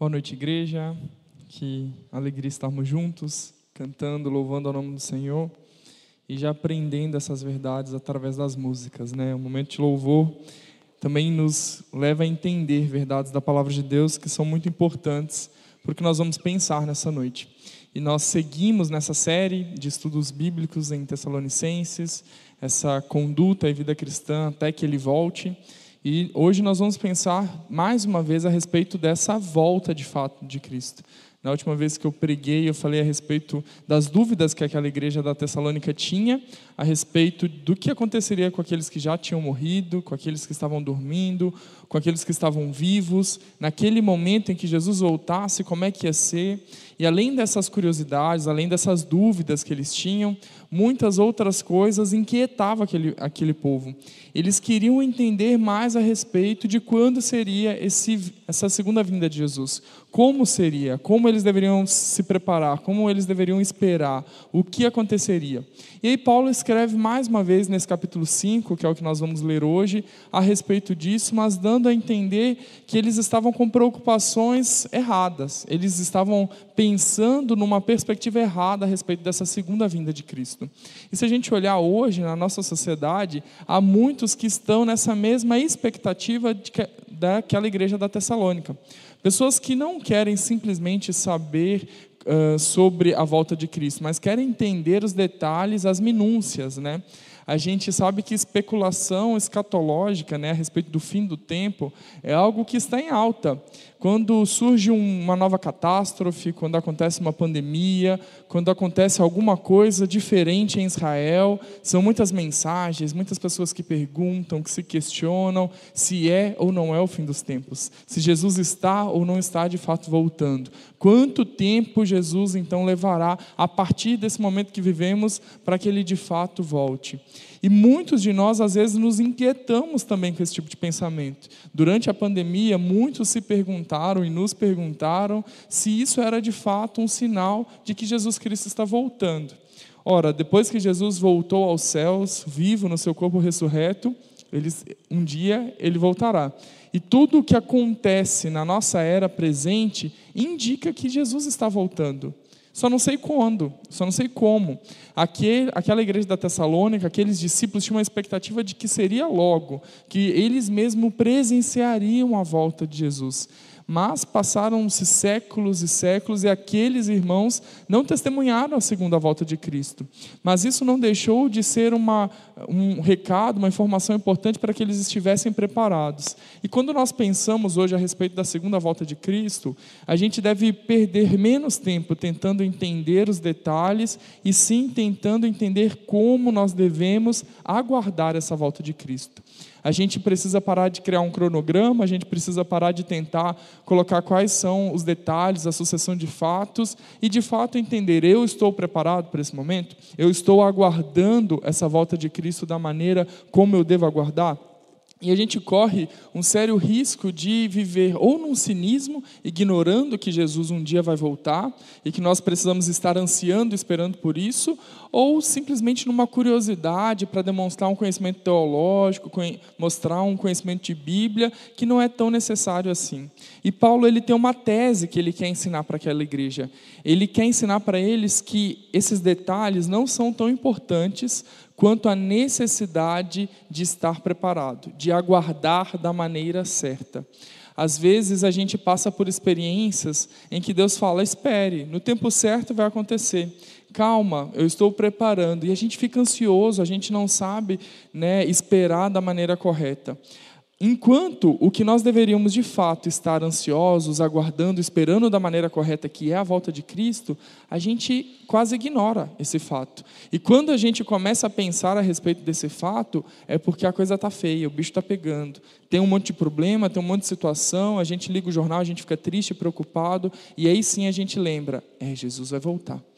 Boa noite, igreja. Que alegria estarmos juntos, cantando, louvando ao nome do Senhor e já aprendendo essas verdades através das músicas, né? O momento de louvor também nos leva a entender verdades da palavra de Deus que são muito importantes porque nós vamos pensar nessa noite. E nós seguimos nessa série de estudos bíblicos em Tessalonicenses, essa conduta e vida cristã até que ele volte. E hoje nós vamos pensar mais uma vez a respeito dessa volta de fato de Cristo. Na última vez que eu preguei, eu falei a respeito das dúvidas que aquela igreja da Tessalônica tinha a respeito do que aconteceria com aqueles que já tinham morrido, com aqueles que estavam dormindo, com aqueles que estavam vivos, naquele momento em que Jesus voltasse, como é que ia ser. E além dessas curiosidades, além dessas dúvidas que eles tinham, muitas outras coisas inquietavam aquele, aquele povo. Eles queriam entender mais a respeito de quando seria esse, essa segunda vinda de Jesus. Como seria, como eles deveriam se preparar, como eles deveriam esperar, o que aconteceria. E aí Paulo escreve mais uma vez nesse capítulo 5, que é o que nós vamos ler hoje, a respeito disso, mas dando a entender que eles estavam com preocupações erradas. Eles estavam pensando numa perspectiva errada a respeito dessa segunda vinda de Cristo. E se a gente olhar hoje na nossa sociedade, há muitos que estão nessa mesma expectativa que, daquela igreja da Tessalônica. Pessoas que não querem simplesmente saber uh, sobre a volta de Cristo, mas querem entender os detalhes, as minúcias, né? A gente sabe que especulação escatológica, né, a respeito do fim do tempo, é algo que está em alta. Quando surge uma nova catástrofe, quando acontece uma pandemia, quando acontece alguma coisa diferente em Israel, são muitas mensagens, muitas pessoas que perguntam, que se questionam se é ou não é o fim dos tempos, se Jesus está ou não está de fato voltando. Quanto tempo Jesus então levará a partir desse momento que vivemos para que ele de fato volte? E muitos de nós, às vezes, nos inquietamos também com esse tipo de pensamento. Durante a pandemia, muitos se perguntaram e nos perguntaram se isso era de fato um sinal de que Jesus Cristo está voltando. Ora, depois que Jesus voltou aos céus, vivo no seu corpo ressurreto, um dia ele voltará. E tudo o que acontece na nossa era presente indica que Jesus está voltando. Só não sei quando, só não sei como. Aquele, aquela igreja da Tessalônica, aqueles discípulos tinham uma expectativa de que seria logo, que eles mesmos presenciariam a volta de Jesus. Mas passaram-se séculos e séculos e aqueles irmãos não testemunharam a segunda volta de Cristo. Mas isso não deixou de ser uma, um recado, uma informação importante para que eles estivessem preparados. E quando nós pensamos hoje a respeito da segunda volta de Cristo, a gente deve perder menos tempo tentando entender os detalhes e sim tentando entender como nós devemos aguardar essa volta de Cristo. A gente precisa parar de criar um cronograma, a gente precisa parar de tentar colocar quais são os detalhes, a sucessão de fatos e de fato entender: eu estou preparado para esse momento? Eu estou aguardando essa volta de Cristo da maneira como eu devo aguardar? E a gente corre um sério risco de viver ou num cinismo, ignorando que Jesus um dia vai voltar e que nós precisamos estar ansiando, esperando por isso, ou simplesmente numa curiosidade para demonstrar um conhecimento teológico, mostrar um conhecimento de Bíblia que não é tão necessário assim. E Paulo ele tem uma tese que ele quer ensinar para aquela igreja. Ele quer ensinar para eles que esses detalhes não são tão importantes quanto à necessidade de estar preparado, de aguardar da maneira certa. Às vezes a gente passa por experiências em que Deus fala: espere, no tempo certo vai acontecer. Calma, eu estou preparando. E a gente fica ansioso, a gente não sabe né, esperar da maneira correta. Enquanto o que nós deveríamos de fato estar ansiosos, aguardando, esperando da maneira correta, que é a volta de Cristo, a gente quase ignora esse fato. E quando a gente começa a pensar a respeito desse fato, é porque a coisa está feia, o bicho está pegando. Tem um monte de problema, tem um monte de situação, a gente liga o jornal, a gente fica triste, preocupado, e aí sim a gente lembra: é, Jesus vai voltar.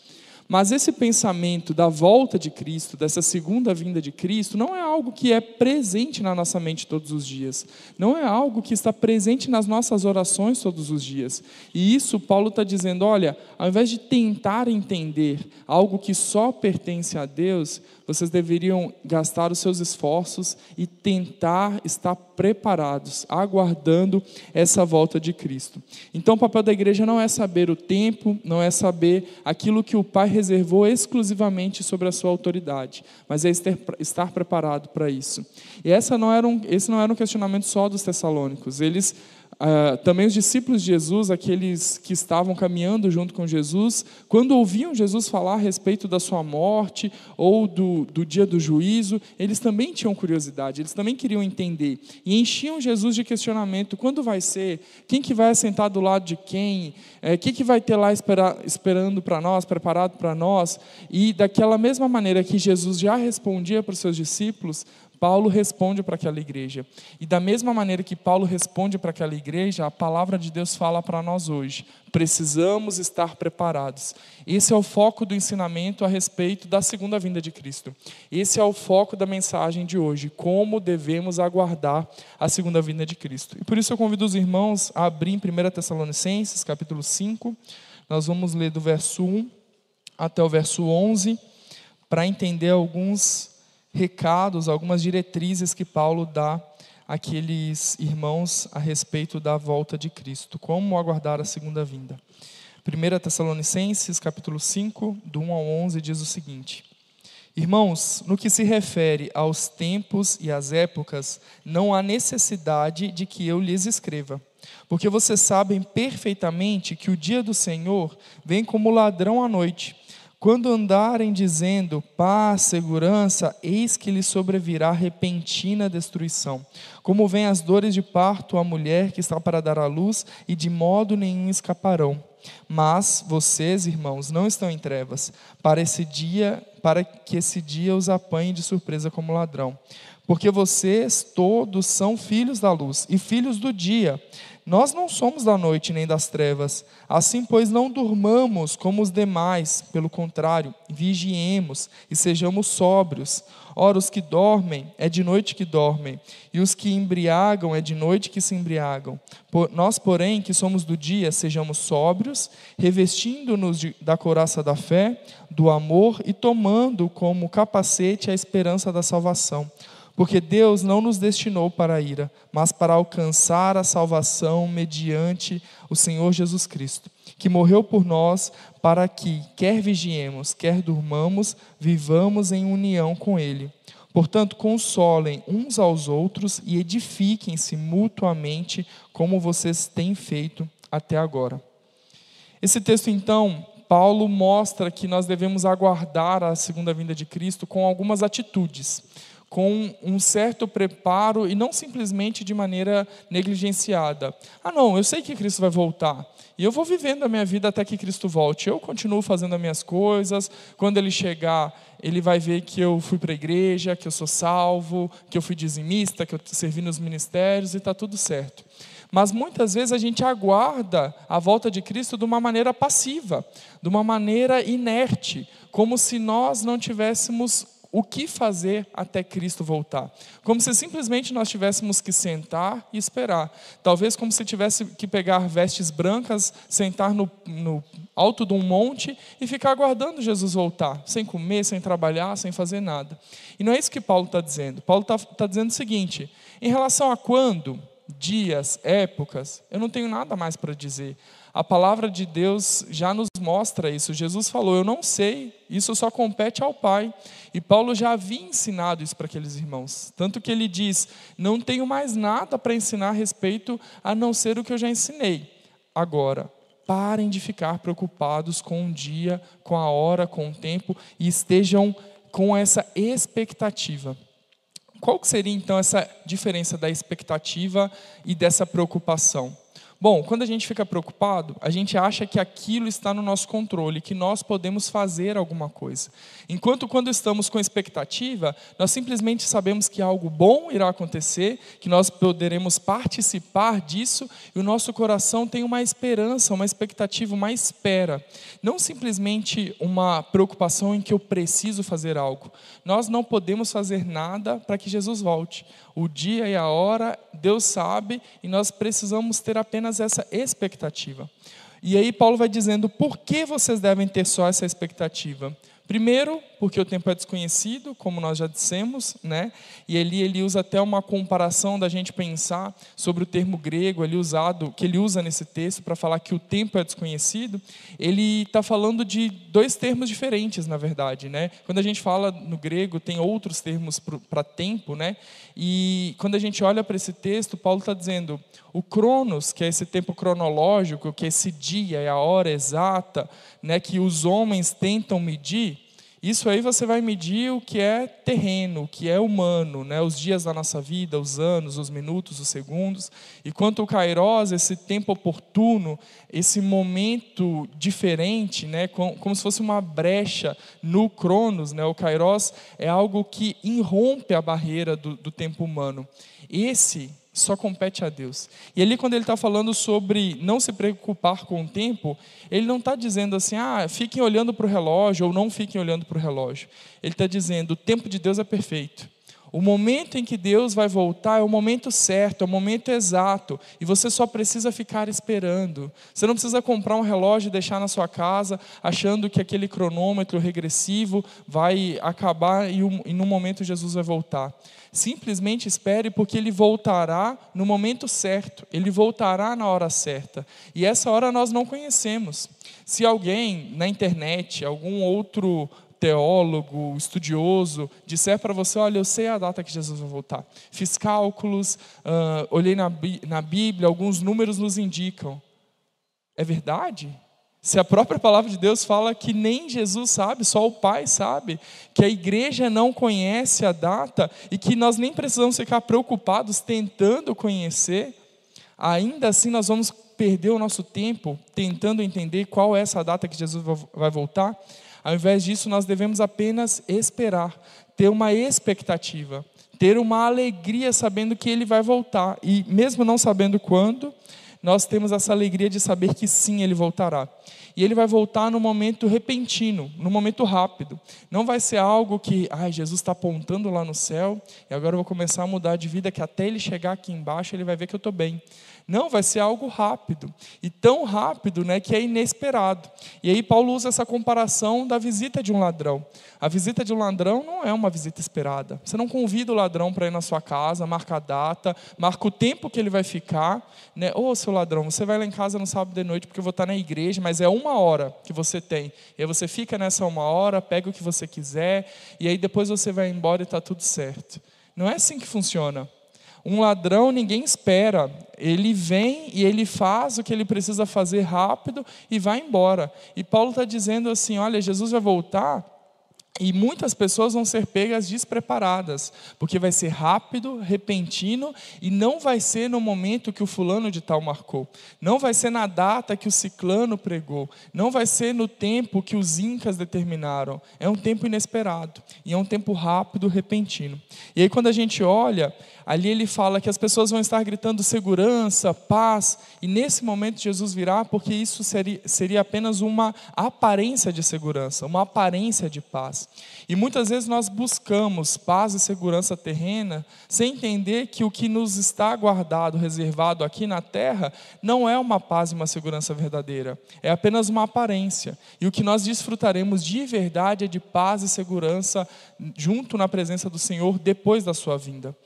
Mas esse pensamento da volta de Cristo, dessa segunda vinda de Cristo, não é algo que é presente na nossa mente todos os dias. Não é algo que está presente nas nossas orações todos os dias. E isso Paulo está dizendo: olha, ao invés de tentar entender algo que só pertence a Deus, vocês deveriam gastar os seus esforços e tentar estar preparados, aguardando essa volta de Cristo. Então, o papel da igreja não é saber o tempo, não é saber aquilo que o Pai reservou exclusivamente sobre a sua autoridade, mas é estar preparado para isso. E essa não era um, esse não era um questionamento só dos tessalônicos. Eles Uh, também os discípulos de Jesus, aqueles que estavam caminhando junto com Jesus, quando ouviam Jesus falar a respeito da sua morte ou do, do dia do juízo, eles também tinham curiosidade, eles também queriam entender e enchiam Jesus de questionamento: quando vai ser? Quem que vai sentar do lado de quem? É, o que, que vai ter lá esperar, esperando para nós, preparado para nós? E daquela mesma maneira que Jesus já respondia para os seus discípulos, Paulo responde para aquela igreja. E da mesma maneira que Paulo responde para aquela igreja, a palavra de Deus fala para nós hoje. Precisamos estar preparados. Esse é o foco do ensinamento a respeito da segunda vinda de Cristo. Esse é o foco da mensagem de hoje, como devemos aguardar a segunda vinda de Cristo. E por isso eu convido os irmãos a abrir em 1 Tessalonicenses, capítulo 5. Nós vamos ler do verso 1 até o verso 11 para entender alguns recados, algumas diretrizes que Paulo dá àqueles irmãos a respeito da volta de Cristo, como aguardar a segunda vinda. 1 Tessalonicenses, capítulo 5, do 1 ao 11, diz o seguinte: Irmãos, no que se refere aos tempos e às épocas, não há necessidade de que eu lhes escreva, porque vocês sabem perfeitamente que o dia do Senhor vem como ladrão à noite. Quando andarem dizendo paz, segurança, eis que lhes sobrevirá repentina destruição. Como vêm as dores de parto à mulher que está para dar à luz, e de modo nenhum escaparão. Mas vocês, irmãos, não estão em trevas, para esse dia, para que esse dia os apanhe de surpresa como ladrão. Porque vocês todos são filhos da luz e filhos do dia. Nós não somos da noite nem das trevas. Assim, pois, não durmamos como os demais, pelo contrário, vigiemos e sejamos sóbrios. Ora, os que dormem, é de noite que dormem, e os que embriagam, é de noite que se embriagam. Por, nós, porém, que somos do dia, sejamos sóbrios, revestindo-nos da couraça da fé, do amor e tomando como capacete a esperança da salvação. Porque Deus não nos destinou para a ira, mas para alcançar a salvação mediante o Senhor Jesus Cristo, que morreu por nós para que, quer vigiemos, quer durmamos, vivamos em união com Ele. Portanto, consolem uns aos outros e edifiquem-se mutuamente, como vocês têm feito até agora. Esse texto, então, Paulo mostra que nós devemos aguardar a segunda vinda de Cristo com algumas atitudes com um certo preparo e não simplesmente de maneira negligenciada. Ah, não, eu sei que Cristo vai voltar. E eu vou vivendo a minha vida até que Cristo volte. Eu continuo fazendo as minhas coisas. Quando ele chegar, ele vai ver que eu fui para a igreja, que eu sou salvo, que eu fui dizimista, que eu servi nos ministérios e está tudo certo. Mas muitas vezes a gente aguarda a volta de Cristo de uma maneira passiva, de uma maneira inerte, como se nós não tivéssemos o que fazer até Cristo voltar. Como se simplesmente nós tivéssemos que sentar e esperar. Talvez como se tivesse que pegar vestes brancas, sentar no, no alto de um monte e ficar aguardando Jesus voltar, sem comer, sem trabalhar, sem fazer nada. E não é isso que Paulo está dizendo. Paulo está tá dizendo o seguinte: em relação a quando, dias, épocas, eu não tenho nada mais para dizer. A palavra de Deus já nos mostra isso. Jesus falou: Eu não sei, isso só compete ao Pai. E Paulo já havia ensinado isso para aqueles irmãos. Tanto que ele diz: Não tenho mais nada para ensinar a respeito a não ser o que eu já ensinei. Agora, parem de ficar preocupados com o dia, com a hora, com o tempo e estejam com essa expectativa. Qual seria então essa diferença da expectativa e dessa preocupação? Bom, quando a gente fica preocupado, a gente acha que aquilo está no nosso controle, que nós podemos fazer alguma coisa. Enquanto quando estamos com expectativa, nós simplesmente sabemos que algo bom irá acontecer, que nós poderemos participar disso e o nosso coração tem uma esperança, uma expectativa, uma espera. Não simplesmente uma preocupação em que eu preciso fazer algo. Nós não podemos fazer nada para que Jesus volte. O dia e a hora, Deus sabe, e nós precisamos ter apenas essa expectativa. E aí Paulo vai dizendo: por que vocês devem ter só essa expectativa? Primeiro, porque o tempo é desconhecido, como nós já dissemos, né? E ali ele usa até uma comparação da gente pensar sobre o termo grego ali usado, que ele usa nesse texto para falar que o tempo é desconhecido. Ele está falando de dois termos diferentes, na verdade, né? Quando a gente fala no grego, tem outros termos para tempo, né? E quando a gente olha para esse texto, Paulo está dizendo o cronos, que é esse tempo cronológico, que é esse dia, é a hora exata, né, que os homens tentam medir, isso aí você vai medir o que é terreno, o que é humano, né? os dias da nossa vida, os anos, os minutos, os segundos. E quanto o kairos, esse tempo oportuno, esse momento diferente, né? como se fosse uma brecha no cronos, né? o kairos é algo que irrompe a barreira do, do tempo humano. Esse só compete a Deus. E ali, quando ele está falando sobre não se preocupar com o tempo, ele não está dizendo assim, ah, fiquem olhando para o relógio ou não fiquem olhando para o relógio. Ele está dizendo, o tempo de Deus é perfeito. O momento em que Deus vai voltar é o momento certo, é o momento exato, e você só precisa ficar esperando. Você não precisa comprar um relógio e deixar na sua casa, achando que aquele cronômetro regressivo vai acabar e, e no momento Jesus vai voltar. Simplesmente espere, porque ele voltará no momento certo, ele voltará na hora certa. E essa hora nós não conhecemos. Se alguém na internet, algum outro teólogo, estudioso, disser para você: Olha, eu sei a data que Jesus vai voltar. Fiz cálculos, uh, olhei na, na Bíblia, alguns números nos indicam. É verdade? Se a própria palavra de Deus fala que nem Jesus sabe, só o Pai sabe, que a igreja não conhece a data e que nós nem precisamos ficar preocupados tentando conhecer, ainda assim nós vamos perder o nosso tempo tentando entender qual é essa data que Jesus vai voltar. Ao invés disso, nós devemos apenas esperar, ter uma expectativa, ter uma alegria sabendo que ele vai voltar e mesmo não sabendo quando, nós temos essa alegria de saber que sim, ele voltará. E ele vai voltar no momento repentino, no momento rápido. Não vai ser algo que, ai, Jesus está apontando lá no céu e agora eu vou começar a mudar de vida, que até ele chegar aqui embaixo ele vai ver que eu estou bem. Não, vai ser algo rápido. E tão rápido né, que é inesperado. E aí Paulo usa essa comparação da visita de um ladrão. A visita de um ladrão não é uma visita esperada. Você não convida o ladrão para ir na sua casa, marca a data, marca o tempo que ele vai ficar. Né? Ô, oh, seu ladrão, você vai lá em casa no sábado de noite porque eu vou estar na igreja, mas é uma hora que você tem. E aí você fica nessa uma hora, pega o que você quiser, e aí depois você vai embora e está tudo certo. Não é assim que funciona. Um ladrão ninguém espera, ele vem e ele faz o que ele precisa fazer rápido e vai embora. E Paulo está dizendo assim: olha, Jesus vai voltar e muitas pessoas vão ser pegas despreparadas, porque vai ser rápido, repentino e não vai ser no momento que o fulano de tal marcou. Não vai ser na data que o ciclano pregou. Não vai ser no tempo que os incas determinaram. É um tempo inesperado e é um tempo rápido, repentino. E aí quando a gente olha, ali ele fala que as pessoas vão estar gritando segurança, paz, e nesse momento Jesus virá, porque isso seria, seria apenas uma aparência de segurança, uma aparência de paz. E muitas vezes nós buscamos paz e segurança terrena sem entender que o que nos está guardado, reservado aqui na terra, não é uma paz e uma segurança verdadeira, é apenas uma aparência. E o que nós desfrutaremos de verdade é de paz e segurança junto na presença do Senhor depois da sua vinda.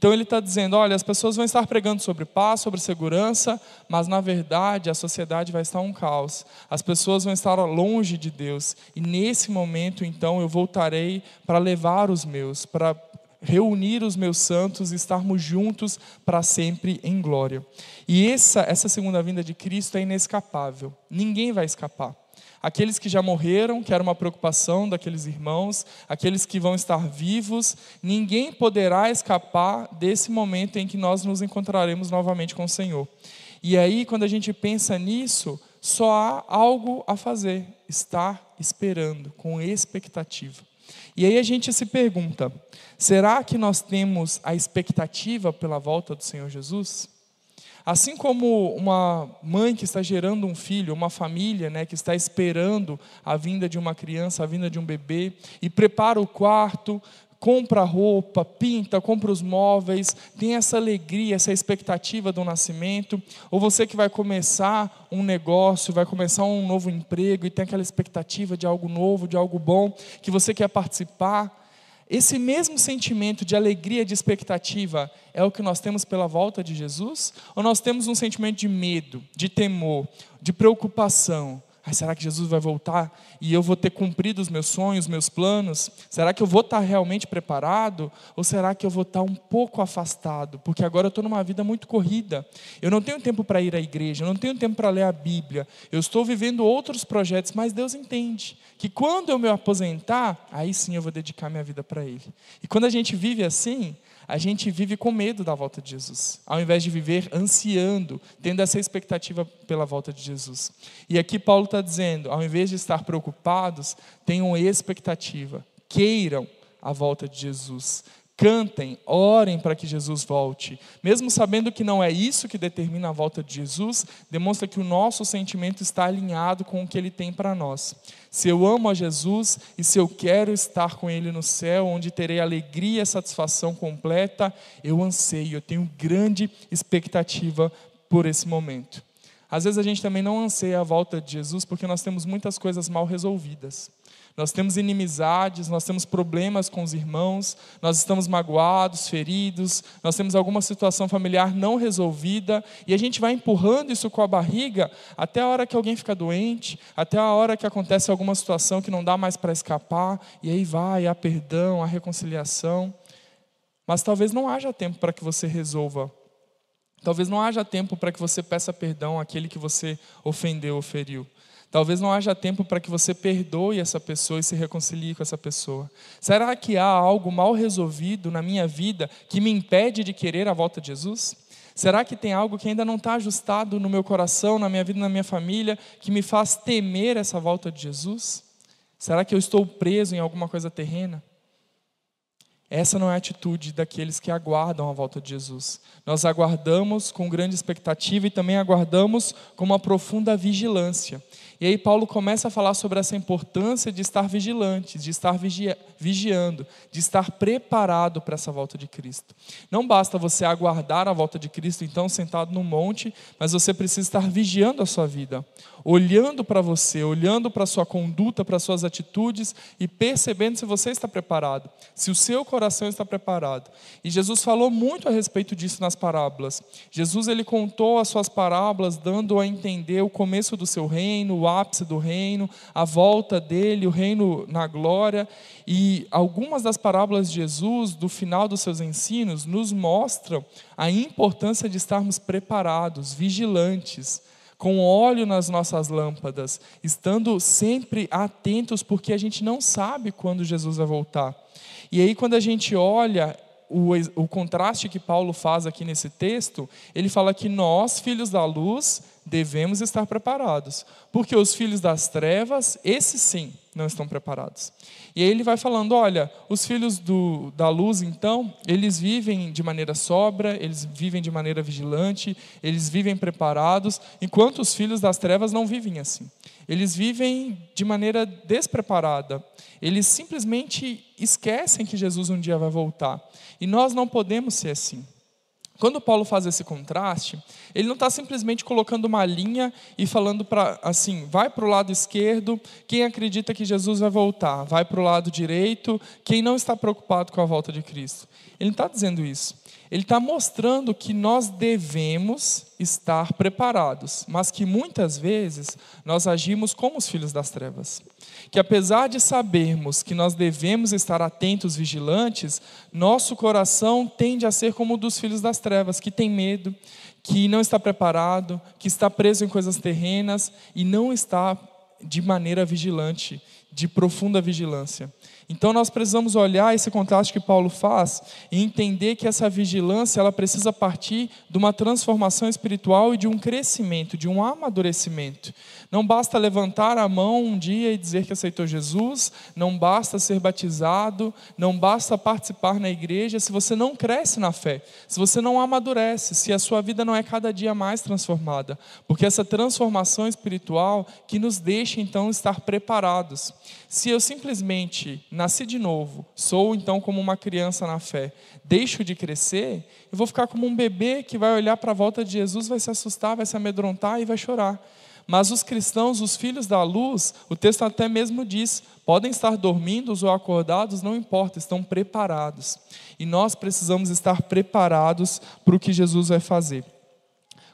Então ele está dizendo: olha, as pessoas vão estar pregando sobre paz, sobre segurança, mas na verdade a sociedade vai estar um caos. As pessoas vão estar longe de Deus. E nesse momento, então, eu voltarei para levar os meus, para reunir os meus santos e estarmos juntos para sempre em glória. E essa, essa segunda vinda de Cristo é inescapável. Ninguém vai escapar aqueles que já morreram, que era uma preocupação daqueles irmãos, aqueles que vão estar vivos, ninguém poderá escapar desse momento em que nós nos encontraremos novamente com o Senhor. E aí, quando a gente pensa nisso, só há algo a fazer: estar esperando, com expectativa. E aí a gente se pergunta: será que nós temos a expectativa pela volta do Senhor Jesus? Assim como uma mãe que está gerando um filho, uma família né, que está esperando a vinda de uma criança, a vinda de um bebê, e prepara o quarto, compra roupa, pinta, compra os móveis, tem essa alegria, essa expectativa do nascimento, ou você que vai começar um negócio, vai começar um novo emprego e tem aquela expectativa de algo novo, de algo bom, que você quer participar. Esse mesmo sentimento de alegria, de expectativa, é o que nós temos pela volta de Jesus? Ou nós temos um sentimento de medo, de temor, de preocupação? Ai, será que Jesus vai voltar e eu vou ter cumprido os meus sonhos, meus planos? Será que eu vou estar realmente preparado? Ou será que eu vou estar um pouco afastado? Porque agora eu estou numa vida muito corrida. Eu não tenho tempo para ir à igreja, eu não tenho tempo para ler a Bíblia. Eu estou vivendo outros projetos, mas Deus entende que quando eu me aposentar, aí sim eu vou dedicar minha vida para Ele. E quando a gente vive assim, a gente vive com medo da volta de Jesus, ao invés de viver ansiando, tendo essa expectativa pela volta de Jesus. E aqui Paulo está dizendo: ao invés de estar preocupados, tenham expectativa, queiram a volta de Jesus, cantem, orem para que Jesus volte. Mesmo sabendo que não é isso que determina a volta de Jesus, demonstra que o nosso sentimento está alinhado com o que ele tem para nós. Se eu amo a Jesus e se eu quero estar com ele no céu, onde terei alegria e satisfação completa, eu anseio, eu tenho grande expectativa por esse momento. Às vezes a gente também não anseia a volta de Jesus porque nós temos muitas coisas mal resolvidas. Nós temos inimizades, nós temos problemas com os irmãos, nós estamos magoados, feridos, nós temos alguma situação familiar não resolvida e a gente vai empurrando isso com a barriga até a hora que alguém fica doente, até a hora que acontece alguma situação que não dá mais para escapar e aí vai a perdão, a reconciliação. Mas talvez não haja tempo para que você resolva. Talvez não haja tempo para que você peça perdão àquele que você ofendeu ou feriu. Talvez não haja tempo para que você perdoe essa pessoa e se reconcilie com essa pessoa. Será que há algo mal resolvido na minha vida que me impede de querer a volta de Jesus? Será que tem algo que ainda não está ajustado no meu coração, na minha vida, na minha família, que me faz temer essa volta de Jesus? Será que eu estou preso em alguma coisa terrena? Essa não é a atitude daqueles que aguardam a volta de Jesus. Nós aguardamos com grande expectativa e também aguardamos com uma profunda vigilância. E aí Paulo começa a falar sobre essa importância de estar vigilante, de estar vigia, vigiando, de estar preparado para essa volta de Cristo. Não basta você aguardar a volta de Cristo, então, sentado no monte, mas você precisa estar vigiando a sua vida, olhando para você, olhando para a sua conduta, para as suas atitudes e percebendo se você está preparado, se o seu coração está preparado. E Jesus falou muito a respeito disso nas parábolas. Jesus ele contou as suas parábolas dando a entender o começo do seu reino, o ápice do reino, a volta dele, o reino na glória. E algumas das parábolas de Jesus, do final dos seus ensinos, nos mostram a importância de estarmos preparados, vigilantes, com óleo nas nossas lâmpadas, estando sempre atentos, porque a gente não sabe quando Jesus vai voltar. E aí, quando a gente olha o, o contraste que Paulo faz aqui nesse texto, ele fala que nós, filhos da luz, devemos estar preparados, porque os filhos das trevas, esses sim, não estão preparados. E aí ele vai falando: olha, os filhos do, da luz, então, eles vivem de maneira sobra, eles vivem de maneira vigilante, eles vivem preparados, enquanto os filhos das trevas não vivem assim. Eles vivem de maneira despreparada. Eles simplesmente esquecem que Jesus um dia vai voltar. E nós não podemos ser assim. Quando Paulo faz esse contraste, ele não está simplesmente colocando uma linha e falando para assim, vai para o lado esquerdo, quem acredita que Jesus vai voltar, vai para o lado direito, quem não está preocupado com a volta de Cristo. Ele não está dizendo isso. Ele está mostrando que nós devemos estar preparados, mas que muitas vezes nós agimos como os filhos das trevas. Que apesar de sabermos que nós devemos estar atentos, vigilantes, nosso coração tende a ser como o dos filhos das trevas, que tem medo, que não está preparado, que está preso em coisas terrenas e não está de maneira vigilante, de profunda vigilância. Então nós precisamos olhar esse contraste que Paulo faz e entender que essa vigilância ela precisa partir de uma transformação espiritual e de um crescimento, de um amadurecimento. Não basta levantar a mão um dia e dizer que aceitou Jesus, não basta ser batizado, não basta participar na igreja se você não cresce na fé, se você não amadurece, se a sua vida não é cada dia mais transformada, porque essa transformação espiritual que nos deixa então estar preparados. Se eu simplesmente nasci de novo, sou então como uma criança na fé, deixo de crescer, eu vou ficar como um bebê que vai olhar para a volta de Jesus, vai se assustar, vai se amedrontar e vai chorar. Mas os cristãos, os filhos da luz, o texto até mesmo diz: podem estar dormindo ou acordados, não importa, estão preparados. E nós precisamos estar preparados para o que Jesus vai fazer.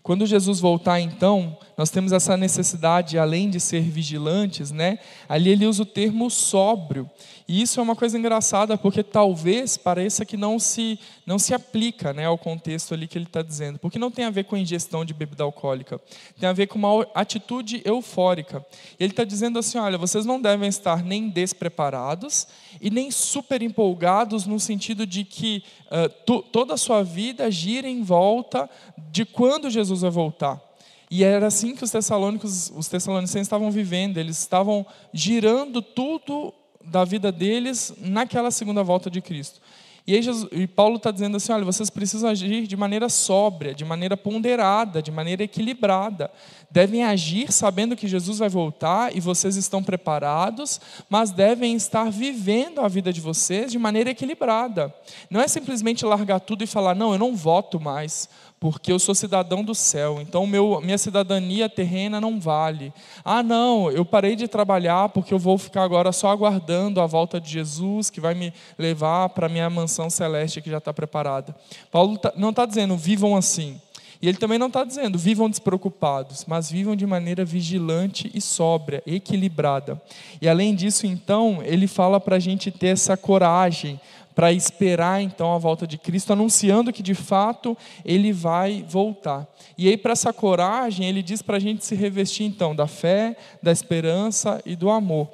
Quando Jesus voltar, então, nós temos essa necessidade, além de ser vigilantes, né? Ali ele usa o termo sóbrio. E isso é uma coisa engraçada, porque talvez pareça que não se, não se aplica né, ao contexto ali que ele está dizendo. Porque não tem a ver com ingestão de bebida alcoólica. Tem a ver com uma atitude eufórica. Ele está dizendo assim: olha, vocês não devem estar nem despreparados e nem super empolgados no sentido de que uh, toda a sua vida gira em volta de quando Jesus vai voltar. E era assim que os tessalônicos, os tessalonicenses estavam vivendo, eles estavam girando tudo da vida deles naquela segunda volta de Cristo. E, aí Jesus, e Paulo está dizendo assim: olha, vocês precisam agir de maneira sóbria, de maneira ponderada, de maneira equilibrada. Devem agir sabendo que Jesus vai voltar e vocês estão preparados, mas devem estar vivendo a vida de vocês de maneira equilibrada. Não é simplesmente largar tudo e falar: não, eu não voto mais porque eu sou cidadão do céu, então meu, minha cidadania terrena não vale. Ah, não, eu parei de trabalhar porque eu vou ficar agora só aguardando a volta de Jesus, que vai me levar para a minha mansão celeste que já está preparada. Paulo tá, não está dizendo vivam assim. E ele também não está dizendo vivam despreocupados, mas vivam de maneira vigilante e sóbria, equilibrada. E além disso, então, ele fala para a gente ter essa coragem para esperar então a volta de Cristo, anunciando que de fato ele vai voltar. E aí, para essa coragem, ele diz para a gente se revestir então da fé, da esperança e do amor.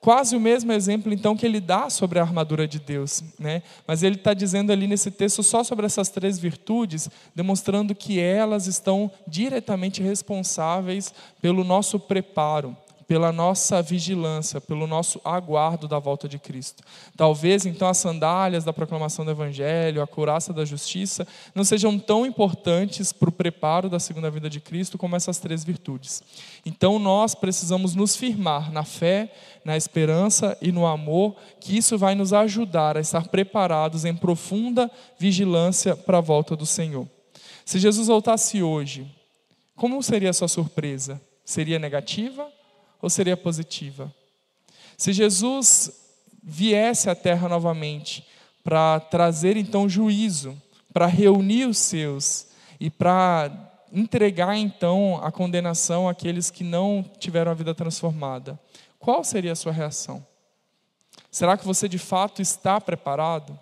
Quase o mesmo exemplo, então, que ele dá sobre a armadura de Deus. Né? Mas ele está dizendo ali nesse texto só sobre essas três virtudes, demonstrando que elas estão diretamente responsáveis pelo nosso preparo pela nossa vigilância, pelo nosso aguardo da volta de Cristo. Talvez então as sandálias da proclamação do Evangelho, a couraça da justiça, não sejam tão importantes para o preparo da segunda vida de Cristo como essas três virtudes. Então nós precisamos nos firmar na fé, na esperança e no amor, que isso vai nos ajudar a estar preparados em profunda vigilância para a volta do Senhor. Se Jesus voltasse hoje, como seria a sua surpresa? Seria negativa ou seria positiva? Se Jesus viesse à terra novamente para trazer então juízo, para reunir os seus e para entregar então a condenação àqueles que não tiveram a vida transformada, qual seria a sua reação? Será que você de fato está preparado?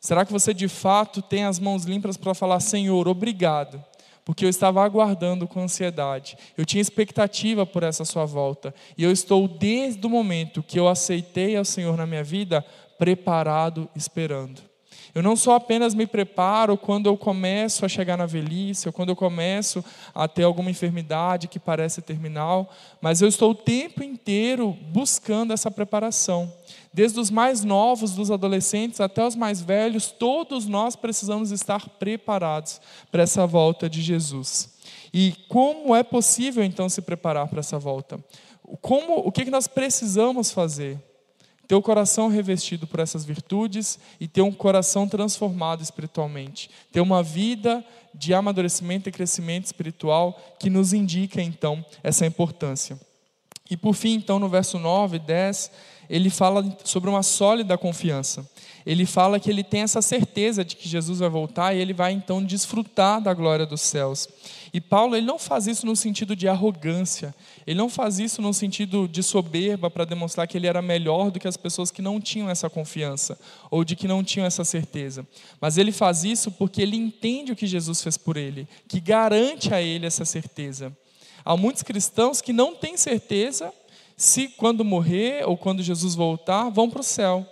Será que você de fato tem as mãos limpas para falar, Senhor, obrigado? Porque eu estava aguardando com ansiedade. Eu tinha expectativa por essa sua volta. E eu estou, desde o momento que eu aceitei ao Senhor na minha vida, preparado, esperando. Eu não só apenas me preparo quando eu começo a chegar na velhice, ou quando eu começo a ter alguma enfermidade que parece terminal, mas eu estou o tempo inteiro buscando essa preparação. Desde os mais novos, dos adolescentes, até os mais velhos, todos nós precisamos estar preparados para essa volta de Jesus. E como é possível então se preparar para essa volta? Como, o que nós precisamos fazer? ter o coração revestido por essas virtudes e ter um coração transformado espiritualmente. Ter uma vida de amadurecimento e crescimento espiritual que nos indica então essa importância. E por fim, então, no verso 9 e 10, ele fala sobre uma sólida confiança. Ele fala que ele tem essa certeza de que Jesus vai voltar e ele vai então desfrutar da glória dos céus. E Paulo ele não faz isso no sentido de arrogância, ele não faz isso no sentido de soberba para demonstrar que ele era melhor do que as pessoas que não tinham essa confiança ou de que não tinham essa certeza. Mas ele faz isso porque ele entende o que Jesus fez por ele, que garante a ele essa certeza. Há muitos cristãos que não têm certeza se quando morrer ou quando Jesus voltar vão para o céu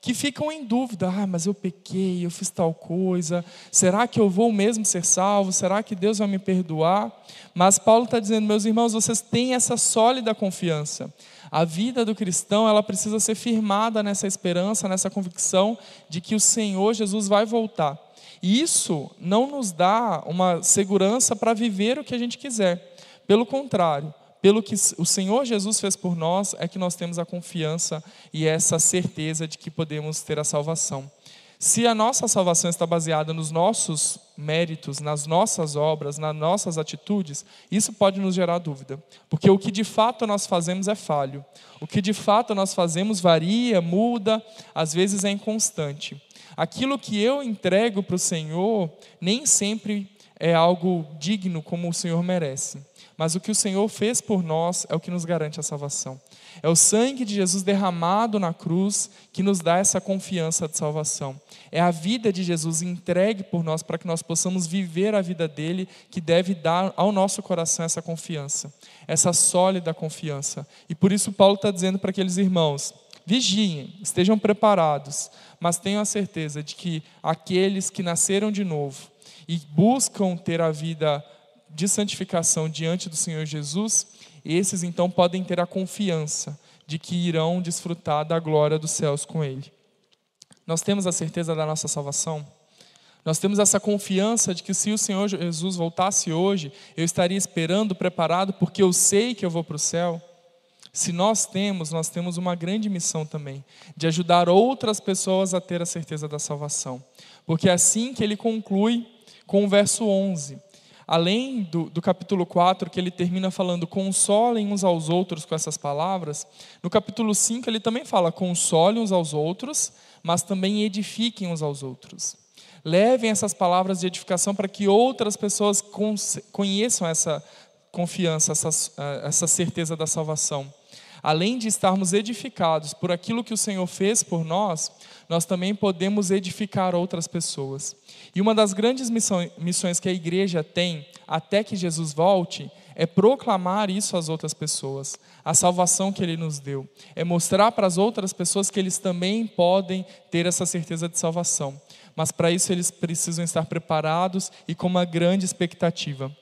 que ficam em dúvida: ah, mas eu pequei, eu fiz tal coisa, será que eu vou mesmo ser salvo? Será que Deus vai me perdoar? Mas Paulo está dizendo, meus irmãos, vocês têm essa sólida confiança. A vida do cristão ela precisa ser firmada nessa esperança, nessa convicção de que o Senhor Jesus vai voltar. E isso não nos dá uma segurança para viver o que a gente quiser. Pelo contrário, pelo que o Senhor Jesus fez por nós, é que nós temos a confiança e essa certeza de que podemos ter a salvação. Se a nossa salvação está baseada nos nossos méritos, nas nossas obras, nas nossas atitudes, isso pode nos gerar dúvida. Porque o que de fato nós fazemos é falho. O que de fato nós fazemos varia, muda, às vezes é inconstante. Aquilo que eu entrego para o Senhor nem sempre é algo digno como o Senhor merece. Mas o que o Senhor fez por nós é o que nos garante a salvação. É o sangue de Jesus derramado na cruz que nos dá essa confiança de salvação. É a vida de Jesus entregue por nós para que nós possamos viver a vida dele, que deve dar ao nosso coração essa confiança, essa sólida confiança. E por isso Paulo está dizendo para aqueles irmãos: vigiem, estejam preparados, mas tenham a certeza de que aqueles que nasceram de novo e buscam ter a vida de santificação diante do Senhor Jesus, esses então podem ter a confiança de que irão desfrutar da glória dos céus com Ele. Nós temos a certeza da nossa salvação? Nós temos essa confiança de que se o Senhor Jesus voltasse hoje, eu estaria esperando, preparado, porque eu sei que eu vou para o céu. Se nós temos, nós temos uma grande missão também, de ajudar outras pessoas a ter a certeza da salvação. Porque é assim que ele conclui com o verso 11 além do, do capítulo 4, que ele termina falando consolem uns aos outros com essas palavras, no capítulo 5 ele também fala consolem uns aos outros, mas também edifiquem uns aos outros. Levem essas palavras de edificação para que outras pessoas conheçam essa confiança, essa, essa certeza da salvação. Além de estarmos edificados por aquilo que o Senhor fez por nós, nós também podemos edificar outras pessoas. E uma das grandes missões que a igreja tem até que Jesus volte é proclamar isso às outras pessoas, a salvação que ele nos deu. É mostrar para as outras pessoas que eles também podem ter essa certeza de salvação. Mas para isso eles precisam estar preparados e com uma grande expectativa.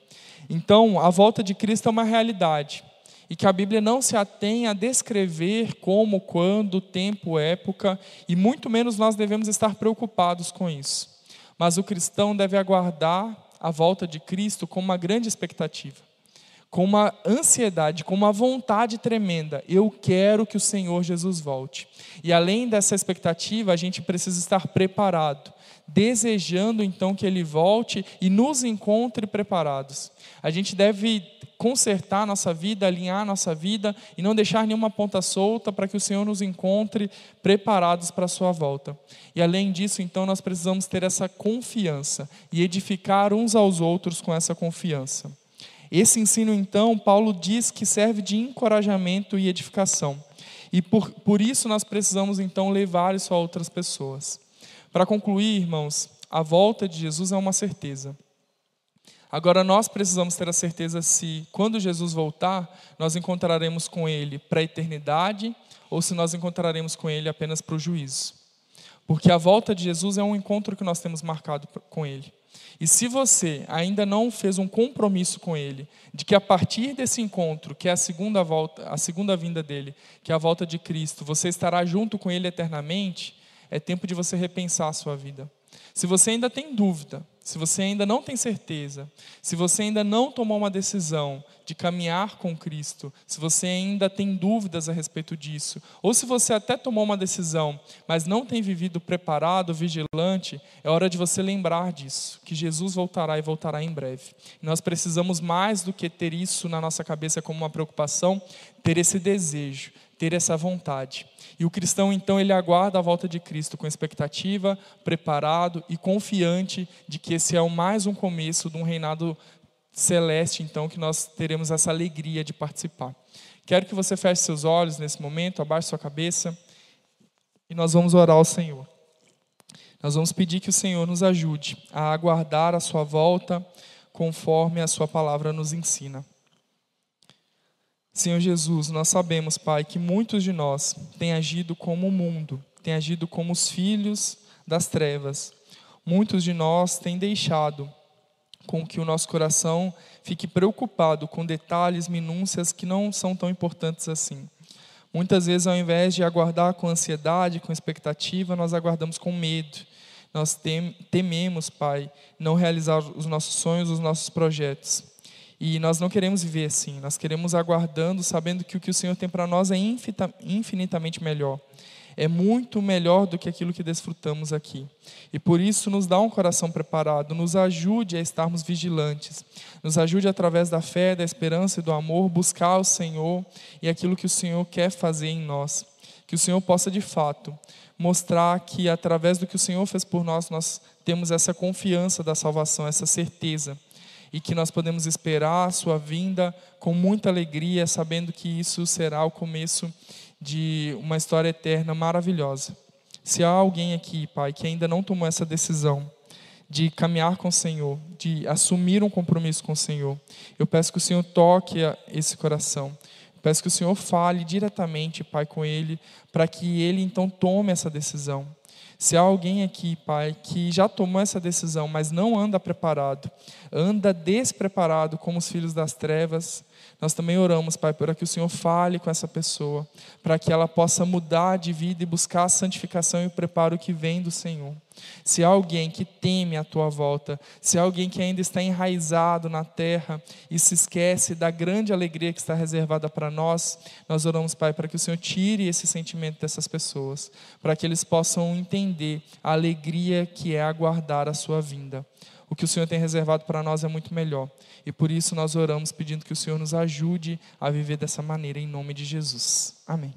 Então, a volta de Cristo é uma realidade e que a Bíblia não se atém a descrever como, quando, tempo, época, e muito menos nós devemos estar preocupados com isso. Mas o cristão deve aguardar a volta de Cristo com uma grande expectativa, com uma ansiedade, com uma vontade tremenda. Eu quero que o Senhor Jesus volte. E além dessa expectativa, a gente precisa estar preparado, desejando então que ele volte e nos encontre preparados. A gente deve consertar a nossa vida, alinhar a nossa vida e não deixar nenhuma ponta solta para que o Senhor nos encontre preparados para a sua volta. E além disso, então, nós precisamos ter essa confiança e edificar uns aos outros com essa confiança. Esse ensino, então, Paulo diz que serve de encorajamento e edificação. E por, por isso nós precisamos, então, levar isso a outras pessoas. Para concluir, irmãos, a volta de Jesus é uma certeza. Agora nós precisamos ter a certeza se, quando Jesus voltar, nós encontraremos com Ele para a eternidade ou se nós encontraremos com Ele apenas para o juízo. Porque a volta de Jesus é um encontro que nós temos marcado com Ele. E se você ainda não fez um compromisso com Ele, de que a partir desse encontro, que é a segunda volta, a segunda vinda dele, que é a volta de Cristo, você estará junto com Ele eternamente, é tempo de você repensar a sua vida. Se você ainda tem dúvida, se você ainda não tem certeza, se você ainda não tomou uma decisão de caminhar com Cristo, se você ainda tem dúvidas a respeito disso, ou se você até tomou uma decisão, mas não tem vivido preparado, vigilante, é hora de você lembrar disso, que Jesus voltará e voltará em breve. Nós precisamos mais do que ter isso na nossa cabeça como uma preocupação, ter esse desejo, ter essa vontade. E o cristão, então, ele aguarda a volta de Cristo com expectativa, preparado e confiante de que esse é mais um começo de um reinado celeste, então, que nós teremos essa alegria de participar. Quero que você feche seus olhos nesse momento, abaixe sua cabeça e nós vamos orar ao Senhor. Nós vamos pedir que o Senhor nos ajude a aguardar a sua volta conforme a sua palavra nos ensina. Senhor Jesus, nós sabemos, Pai, que muitos de nós têm agido como o mundo, têm agido como os filhos das trevas. Muitos de nós têm deixado com que o nosso coração fique preocupado com detalhes, minúcias que não são tão importantes assim. Muitas vezes, ao invés de aguardar com ansiedade, com expectativa, nós aguardamos com medo. Nós tememos, Pai, não realizar os nossos sonhos, os nossos projetos. E nós não queremos viver assim, nós queremos aguardando, sabendo que o que o Senhor tem para nós é infinitamente melhor. É muito melhor do que aquilo que desfrutamos aqui. E por isso nos dá um coração preparado, nos ajude a estarmos vigilantes, nos ajude através da fé, da esperança e do amor buscar o Senhor e aquilo que o Senhor quer fazer em nós. Que o Senhor possa de fato mostrar que através do que o Senhor fez por nós, nós temos essa confiança da salvação, essa certeza e que nós podemos esperar a sua vinda com muita alegria, sabendo que isso será o começo de uma história eterna maravilhosa. Se há alguém aqui, Pai, que ainda não tomou essa decisão de caminhar com o Senhor, de assumir um compromisso com o Senhor, eu peço que o Senhor toque esse coração. Peço que o Senhor fale diretamente, Pai, com ele, para que ele então tome essa decisão. Se há alguém aqui, Pai, que já tomou essa decisão, mas não anda preparado, anda despreparado como os filhos das trevas, nós também oramos, Pai, para que o Senhor fale com essa pessoa, para que ela possa mudar de vida e buscar a santificação e o preparo que vem do Senhor. Se há alguém que teme a tua volta, se há alguém que ainda está enraizado na terra e se esquece da grande alegria que está reservada para nós, nós oramos, Pai, para que o Senhor tire esse sentimento dessas pessoas, para que eles possam entender a alegria que é aguardar a sua vinda. O que o Senhor tem reservado para nós é muito melhor. E por isso nós oramos pedindo que o Senhor nos ajude a viver dessa maneira, em nome de Jesus. Amém.